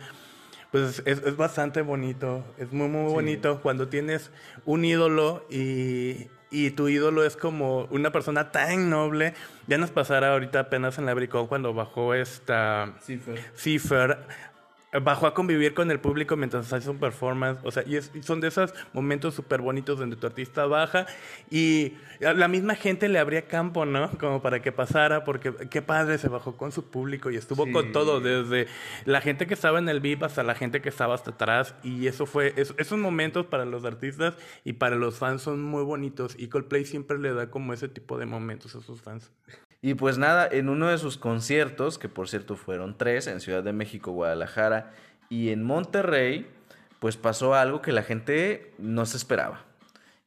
pues es, es bastante bonito, es muy, muy bonito cuando tienes un ídolo y y tu ídolo es como una persona tan noble. Ya nos pasará ahorita apenas en la Bricón cuando bajó esta Cipher bajó a convivir con el público mientras hace un performance, o sea, y, son de esos momentos súper bonitos donde tu artista baja y la misma gente le abría campo, ¿no? Como para que pasara, porque qué padre se bajó con su público y estuvo con todo, desde la gente que estaba en el VIP hasta la gente que estaba hasta atrás y eso fue, esos momentos para los artistas y para los fans son muy bonitos y Coldplay siempre le da como ese tipo de momentos a sus fans. Y pues nada, en uno de sus conciertos, que por cierto fueron tres, en Ciudad de México, Guadalajara y en Monterrey, pues pasó algo que la gente no se esperaba.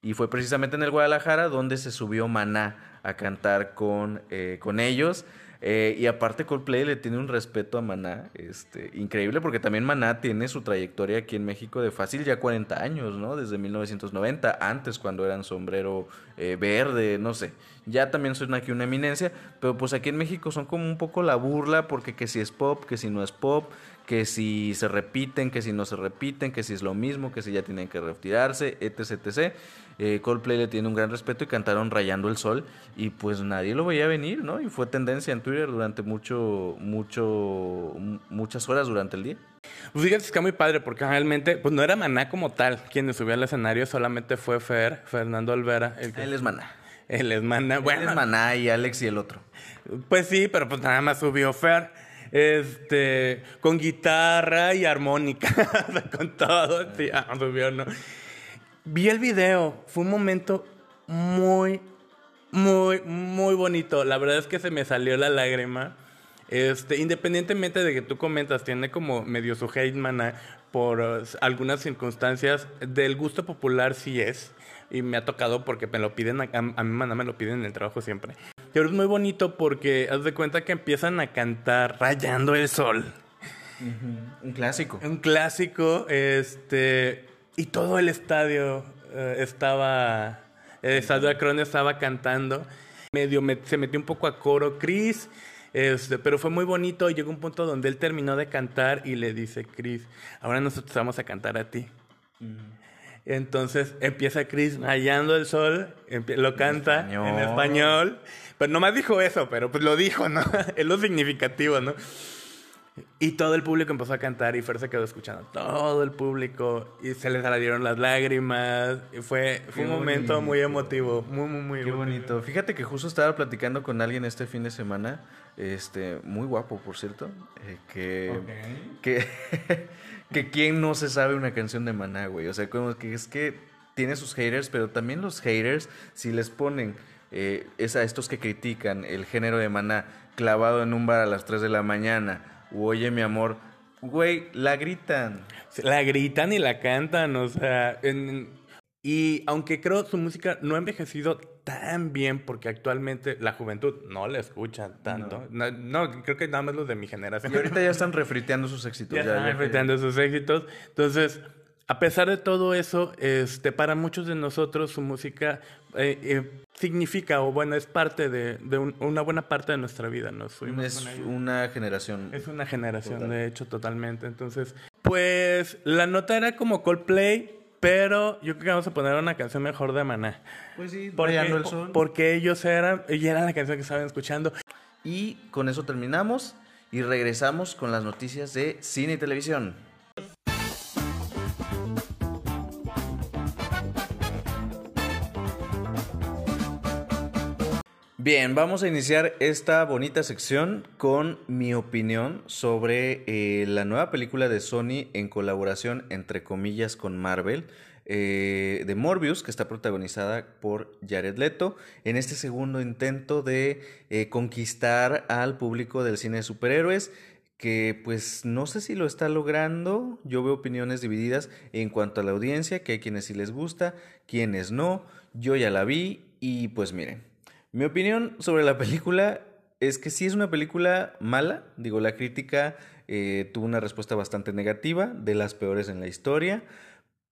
Y fue precisamente en el Guadalajara donde se subió Maná a cantar con, eh, con ellos. Eh, y aparte Coldplay le tiene un respeto a Maná, este, increíble porque también Maná tiene su trayectoria aquí en México de fácil ya 40 años, ¿no? Desde 1990, antes cuando eran sombrero eh, verde, no sé. Ya también son aquí una eminencia, pero pues aquí en México son como un poco la burla porque que si es pop, que si no es pop, que si se repiten, que si no se repiten, que si es lo mismo, que si ya tienen que retirarse, etc, etc. Eh, Coldplay le tiene un gran respeto y cantaron Rayando el Sol y pues nadie lo veía venir, ¿no? Y fue tendencia en Twitter durante mucho, mucho, muchas horas durante el día. Pues fíjate, es que muy padre porque realmente, pues no era Maná como tal quien subió al escenario, solamente fue Fer, Fernando Olvera. El Él es Maná. Él es Maná. Bueno, Él es Maná y Alex y el otro. Pues sí, pero pues nada más subió Fer este, con guitarra y armónica, <laughs> con todo, ah, ¿no? Vi el video, fue un momento muy, muy, muy bonito. La verdad es que se me salió la lágrima. Este, independientemente de que tú comentas, tiene como medio su hate mana por uh, algunas circunstancias, del gusto popular sí es. Y me ha tocado porque me lo piden, a, a mi mana me lo piden en el trabajo siempre. Pero es muy bonito porque haz de cuenta que empiezan a cantar Rayando el Sol. Un clásico. Un clásico, este, y todo el estadio eh, estaba, el estadio Acron estaba cantando. Medio se metió un poco a coro Chris, este, pero fue muy bonito y llegó un punto donde él terminó de cantar y le dice, Chris, ahora nosotros vamos a cantar a ti. Entonces empieza Chris rayando el sol, lo canta en español. Pero nomás dijo eso, pero pues lo dijo, ¿no? <laughs> es lo significativo, ¿no? Y todo el público empezó a cantar y Fer se quedó escuchando. Todo el público. Y se le salieron las lágrimas. Y fue, fue un momento muy emotivo. Muy, muy, muy Qué bonito. Fíjate que justo estaba platicando con alguien este fin de semana. Este, muy guapo, por cierto. Eh, que, que, <laughs> que quién no se sabe una canción de Maná, güey. O sea, como que es que tiene sus haters, pero también los haters, si les ponen eh, es a estos que critican el género de Maná clavado en un bar a las 3 de la mañana, o oye mi amor, güey, la gritan. La gritan y la cantan, o sea, y aunque creo su música no ha envejecido tan bien, porque actualmente la juventud no la escucha tanto. No, creo que nada más los de mi generación. Y ahorita ya están refriteando sus éxitos. Ya, están refriteando sus éxitos. Entonces, a pesar de todo eso, este, para muchos de nosotros su música eh, eh, significa, o bueno, es parte de, una buena parte de nuestra vida. ¿no? es una generación. Es una generación, de hecho, totalmente. Entonces, pues la nota era como Coldplay, pero yo creo que vamos a poner una canción mejor de Maná. Pues sí, porque. Porque ellos eran, y era la canción que estaban escuchando. Y con eso terminamos y regresamos con las noticias de cine y televisión. Bien, vamos a iniciar esta bonita sección con mi opinión sobre eh, la nueva película de Sony en colaboración, entre comillas, con Marvel, eh, de Morbius, que está protagonizada por Jared Leto, en este segundo intento de eh, conquistar al público del cine de superhéroes que pues no sé si lo está logrando, yo veo opiniones divididas en cuanto a la audiencia, que hay quienes sí les gusta, quienes no, yo ya la vi y pues miren, mi opinión sobre la película es que sí es una película mala. Digo, la crítica eh, tuvo una respuesta bastante negativa, de las peores en la historia.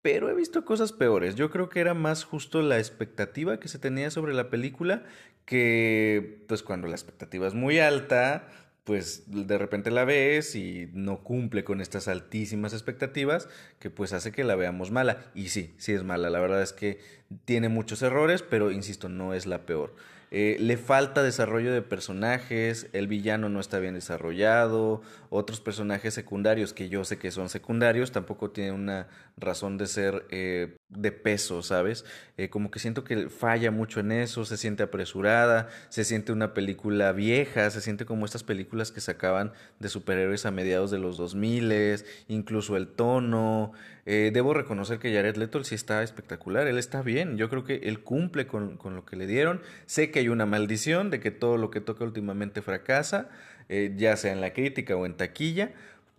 Pero he visto cosas peores. Yo creo que era más justo la expectativa que se tenía sobre la película que, pues cuando la expectativa es muy alta, pues de repente la ves y no cumple con estas altísimas expectativas, que pues hace que la veamos mala. Y sí, sí es mala. La verdad es que tiene muchos errores, pero insisto, no es la peor. Eh, le falta desarrollo de personajes, el villano no está bien desarrollado, otros personajes secundarios que yo sé que son secundarios tampoco tienen una razón de ser eh, de peso, ¿sabes? Eh, como que siento que falla mucho en eso, se siente apresurada, se siente una película vieja, se siente como estas películas que sacaban de superhéroes a mediados de los 2000, incluso el tono. debo reconocer que Jared Leto sí está espectacular, él está bien, yo creo que él cumple con, con lo que le dieron, sé que hay una maldición de que todo lo que toca últimamente fracasa, eh, ya sea en la crítica o en taquilla,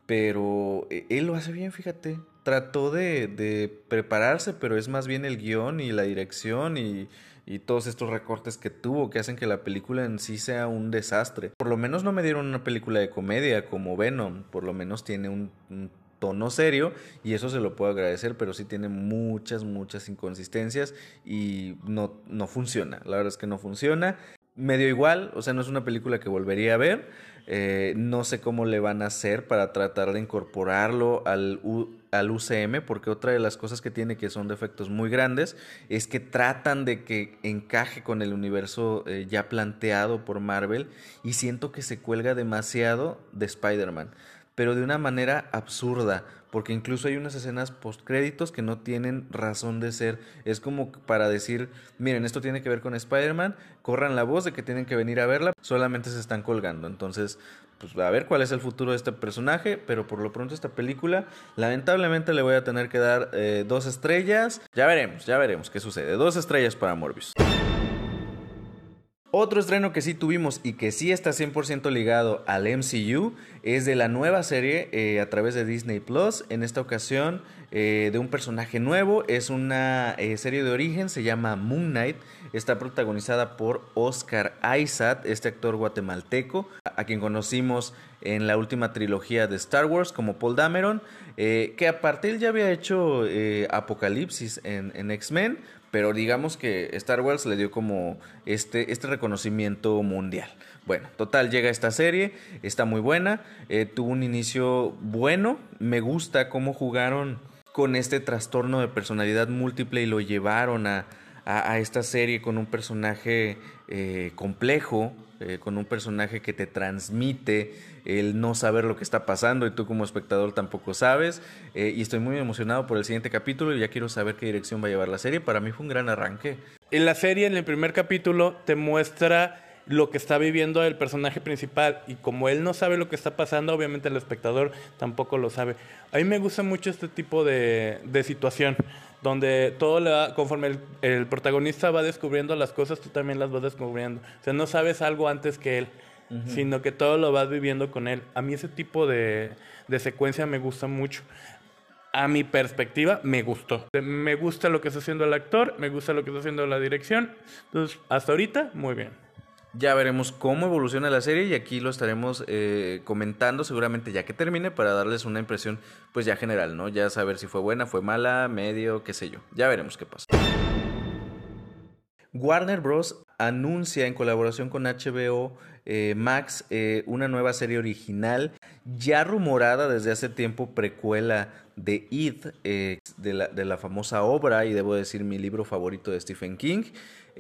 pero eh, él lo hace bien, fíjate. Trató de, prepararse, pero es más bien el guion y la dirección y, todos estos recortes que tuvo que hacen que la película en sí sea un desastre. Por lo menos no me dieron una película de comedia como Venom, por lo menos tiene un tono serio y eso se lo puedo agradecer, pero sí tiene muchas, muchas inconsistencias y no, no funciona. La verdad es que no funciona. Medio igual, o sea, no es una película que volvería a ver. Eh, no sé cómo le van a hacer para tratar de incorporarlo al, al UCM, porque otra de las cosas que tiene que son defectos muy grandes es que tratan de que encaje con el universo eh, ya planteado por Marvel y siento que se cuelga demasiado de Spider-Man pero de una manera absurda, porque incluso hay unas escenas postcréditos que no tienen razón de ser. Es como para decir, miren, esto tiene que ver con Spider-Man, corran la voz de que tienen que venir a verla, solamente se están colgando. Entonces, pues a ver cuál es el futuro de este personaje, pero por lo pronto esta película, lamentablemente le voy a tener que dar eh, dos estrellas. Ya veremos, ya veremos qué sucede. Dos estrellas para Morbius. Otro estreno que sí tuvimos y que sí está 100% ligado al MCU es de la nueva serie eh, a través de Disney Plus. En esta ocasión eh, de un personaje nuevo. Es una eh, serie de origen, se llama Moon Knight. Está protagonizada por Oscar Isaac, este actor guatemalteco, a, quien conocimos en la última trilogía de Star Wars como Paul Dameron, que aparte él ya había hecho Apocalipsis en X-Men pero digamos que Star Wars le dio como este, este reconocimiento mundial. Bueno, total, llega esta serie, está muy buena, eh, tuvo un inicio bueno, me gusta cómo jugaron con este trastorno de personalidad múltiple y lo llevaron a, a, esta serie con un personaje eh, complejo, eh, con un personaje que te transmite el no saber lo que está pasando y tú como espectador tampoco sabes. Eh, y estoy muy emocionado por el siguiente capítulo y ya quiero saber qué dirección va a llevar la serie. Para mí fue un gran arranque. En la serie, en el primer capítulo, te muestra lo que está viviendo el personaje principal y como él no sabe lo que está pasando, obviamente el espectador tampoco lo sabe. A mí me gusta mucho este tipo de, de situación donde todo conforme el, el, protagonista va descubriendo las cosas, tú también las vas descubriendo. O sea, no sabes algo antes que él, uh -huh. sino que todo lo vas viviendo con él. A mí ese tipo de, de secuencia me gusta mucho a mi perspectiva, me gustó. Me gusta lo que está haciendo el actor, me gusta lo que está haciendo la dirección. Entonces, hasta ahorita, muy bien. Ya veremos cómo evoluciona la serie y aquí lo estaremos eh, comentando seguramente ya que termine para darles una impresión pues ya general, ¿no? Ya saber si fue buena, fue mala, medio, qué sé yo. Ya veremos qué pasa. Warner Bros. Anuncia en colaboración con HBO eh, Max eh, una nueva serie original ya rumorada desde hace tiempo precuela de It, eh, de, la, de, la, famosa obra y debo decir mi libro favorito de Stephen King.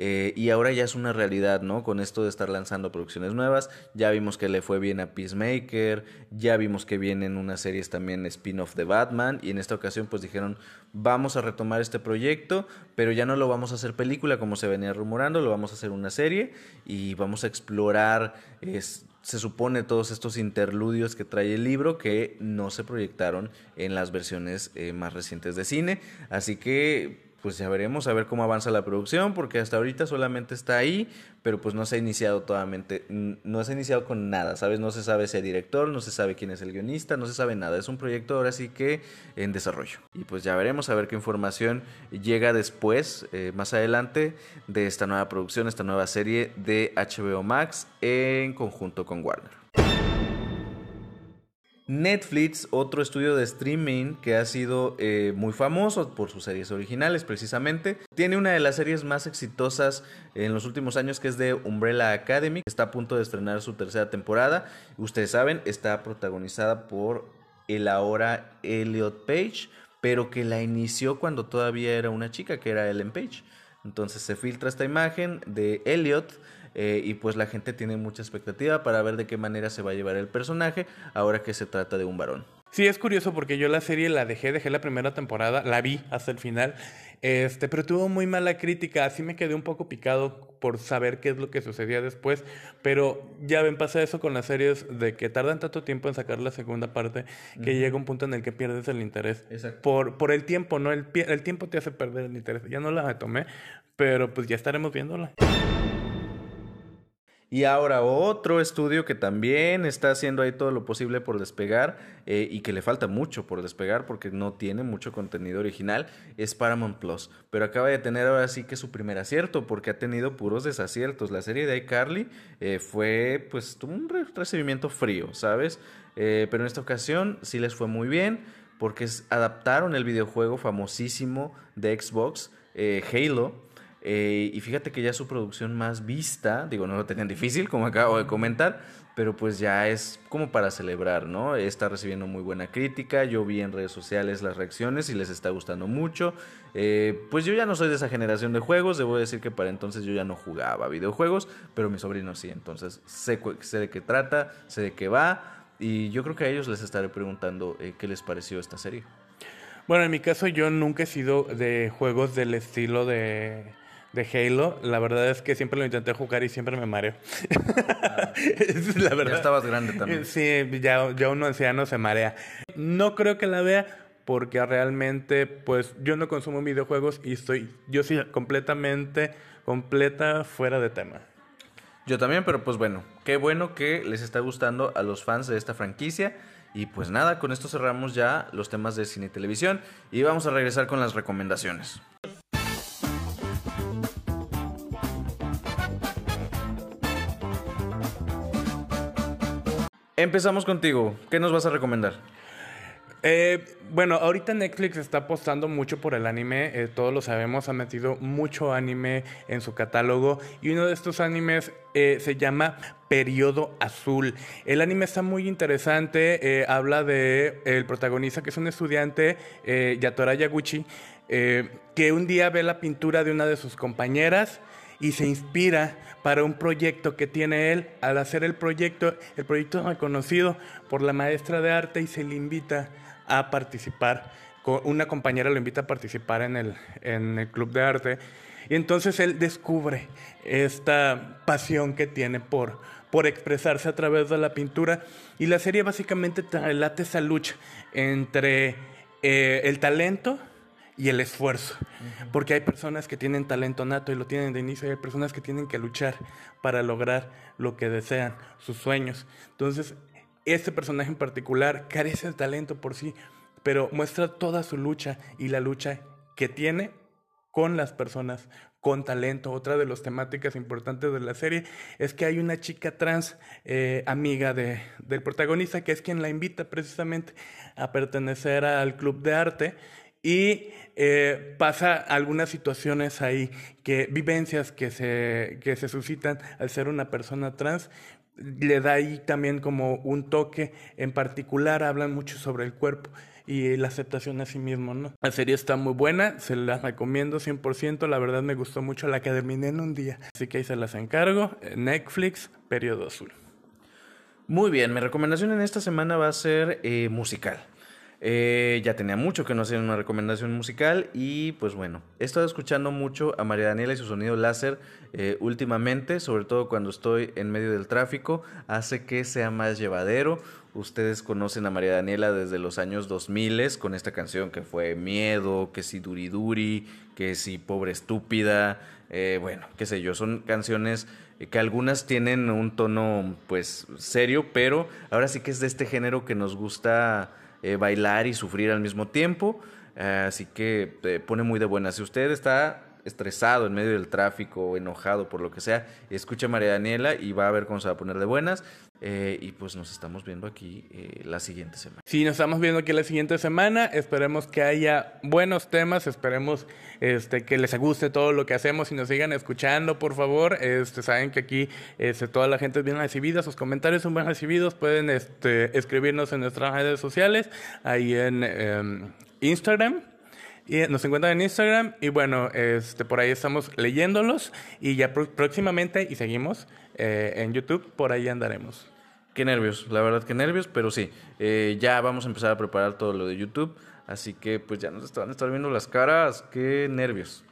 Eh, y ahora ya es una realidad, ¿no? Con esto de estar lanzando producciones nuevas. Ya vimos que le fue bien a Peacemaker, ya vimos que vienen unas series también spin-off de Batman. Y en esta ocasión pues dijeron, vamos a retomar este proyecto, pero ya no lo vamos a hacer película como se venía rumorando, lo vamos a hacer una serie y vamos a explorar... Es, se supone todos estos interludios que trae el libro que no se proyectaron en las versiones eh, más recientes de cine. Así que pues ya veremos a ver cómo avanza la producción, porque hasta ahorita solamente está ahí, pero pues no se ha iniciado totalmente, no se ha iniciado con nada, ¿sabes? No se sabe si hay director, no se sabe quién es el guionista, no se sabe nada, es un proyecto ahora sí que en desarrollo. Y pues ya veremos a ver qué información llega después, eh, más adelante, de esta nueva producción, esta nueva serie de HBO Max en conjunto con Warner. Netflix, otro estudio de streaming que ha sido eh, muy famoso por sus series originales precisamente, tiene una de las series más exitosas en los últimos años que es de Umbrella Academy, está a punto de estrenar su tercera temporada. Ustedes saben, está protagonizada por el ahora Elliot Page, pero que la inició cuando todavía era una chica, que era Ellen Page. Entonces se filtra esta imagen de Elliot eh, y pues la gente tiene mucha expectativa para ver de qué manera se va a llevar el personaje ahora que se trata de un varón. Sí, es curioso porque yo la serie la dejé, dejé la primera temporada, la vi hasta el final, este, pero tuvo muy mala crítica, así me quedé un poco picado por saber qué es lo que sucedía después, pero ya ven, pasa eso con las series de que tardan tanto tiempo en sacar la segunda parte que uh -huh. llega un punto en el que pierdes el interés. Exacto. Por, por el tiempo, ¿no? El, el tiempo te hace perder el interés. Ya no la tomé, pero pues ya estaremos viéndola. Y ahora otro estudio que también está haciendo ahí todo lo posible por despegar eh, y que le falta mucho por despegar porque no tiene mucho contenido original es Paramount Plus. Pero acaba de tener ahora sí que su primer acierto porque ha tenido puros desaciertos. La serie de iCarly eh, fue pues tuvo un recibimiento frío, ¿sabes? Eh, pero en esta ocasión sí les fue muy bien porque adaptaron el videojuego famosísimo de Xbox, Halo eh, y fíjate que ya su producción más vista, digo, no lo tenían difícil, como acabo de comentar, pero pues ya es como para celebrar, ¿no? Está recibiendo muy buena crítica, yo vi en redes sociales las reacciones y les está gustando mucho. Eh, pues yo ya no soy de esa generación de juegos, debo decir que para entonces yo ya no jugaba videojuegos, pero mi sobrino sí, entonces sé, de qué trata, sé de qué va, y yo creo que a ellos les estaré preguntando eh, qué les pareció esta serie. Bueno, en mi caso yo nunca he sido de juegos del estilo de de Halo, la verdad es que siempre lo intenté jugar y siempre me mareo. <laughs> Ah, es la verdad. Ya estabas grande también. Sí, ya, ya uno anciano se marea. No creo que la vea porque realmente, pues, yo no consumo videojuegos y estoy, yo sí, completamente, completa fuera de tema. Yo también, pero pues bueno, qué bueno que les está gustando a los fans de esta franquicia. Y pues nada, con esto cerramos ya los temas de cine y televisión y vamos a regresar con las recomendaciones. Empezamos contigo. ¿Qué nos vas a recomendar? Eh, bueno, ahorita Netflix está apostando mucho por el anime, eh, todos lo sabemos, ha metido mucho anime en su catálogo y uno de estos animes eh, se llama Periodo Azul. El anime está muy interesante, habla de el protagonista que es un estudiante, Yatora Yaguchi, que un día ve la pintura de una de sus compañeras y se inspira para un proyecto que tiene él. Al hacer el proyecto, el proyecto es reconocido por la maestra de arte y se le invita a participar. Una compañera lo invita a participar en el, en el club de arte. Y entonces él descubre esta pasión que tiene por, por expresarse a través de la pintura. Y la serie básicamente relata esa lucha entre eh, el talento y el esfuerzo. Porque hay personas que tienen talento nato y lo tienen de inicio, y hay personas que tienen que luchar para lograr lo que desean, sus sueños. Entonces, este personaje en particular carece de talento por sí, pero muestra toda su lucha y la lucha que tiene con las personas con talento. Otra de las temáticas importantes de la serie es que hay una chica trans eh, amiga de, del protagonista que es quien la invita precisamente a pertenecer al club de arte y eh, pasa algunas situaciones ahí, que vivencias que se, que se suscitan al ser una persona trans, le da ahí también como un toque en particular, hablan mucho sobre el cuerpo y la aceptación a sí mismo, ¿no? La serie está muy buena, se la recomiendo 100%, la verdad me gustó mucho, la que terminé en un día, así que ahí se las encargo, Netflix, Periodo Azul. Muy bien, mi recomendación en esta semana va a ser eh, musical. Eh, ya tenía mucho que no hacía una recomendación musical y pues bueno, he estado escuchando mucho a María Daniela y su sonido láser eh, últimamente, sobre todo cuando estoy en medio del tráfico, hace que sea más llevadero. Ustedes conocen a María Daniela desde los años 2000 con esta canción que fue Miedo, que si Duri Duri, que si Pobre Estúpida, eh, bueno, qué sé yo, son canciones que algunas tienen un tono pues serio, pero ahora sí que es de este género que nos gusta eh, bailar y sufrir al mismo tiempo. Eh, así que eh, pone muy de buena. Si usted está estresado en medio del tráfico enojado por lo que sea, escuche a María Daniela y va a ver cómo se va a poner de buenas. y pues nos estamos viendo aquí la siguiente semana. Sí, nos estamos viendo aquí la siguiente semana. Esperemos que haya buenos temas. Esperemos este, que les guste todo lo que hacemos y nos sigan escuchando, por favor. Este, saben que aquí este, toda la gente es bien recibida, sus comentarios son bien recibidos. Pueden este, escribirnos en nuestras redes sociales, ahí en em, Instagram. Y nos encuentran en Instagram y bueno, este, por ahí estamos leyéndolos y ya próximamente y seguimos eh, en YouTube, por ahí andaremos. Qué nervios, la verdad que nervios, pero sí, eh, ya vamos a empezar a preparar todo lo de YouTube, así que pues ya nos a estar viendo las caras, qué nervios.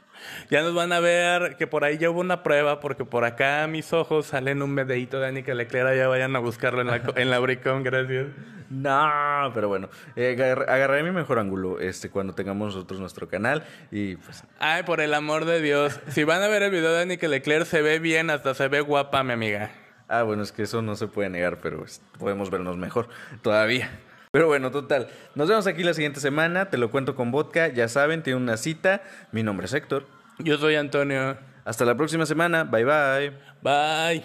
Ya nos van a ver que por ahí ya hubo una prueba, porque por acá a mis ojos salen un medellito de Anika Leclerc, ya vayan a buscarlo en la, en la Bricón, gracias. No, pero bueno, eh, agarraré mi mejor ángulo este, cuando tengamos nosotros nuestro canal y pues... Ay, por el amor de Dios, si van a ver el video de Anika Leclerc, se ve bien, hasta se ve guapa, mi amiga. Ah, bueno, es que eso no se puede negar, pero podemos vernos mejor todavía. Pero bueno, total. Nos vemos aquí la siguiente semana. Te lo cuento con vodka. Ya saben, tiene una cita. Mi nombre es Héctor. Yo soy Antonio. Hasta la próxima semana. Bye bye. Bye.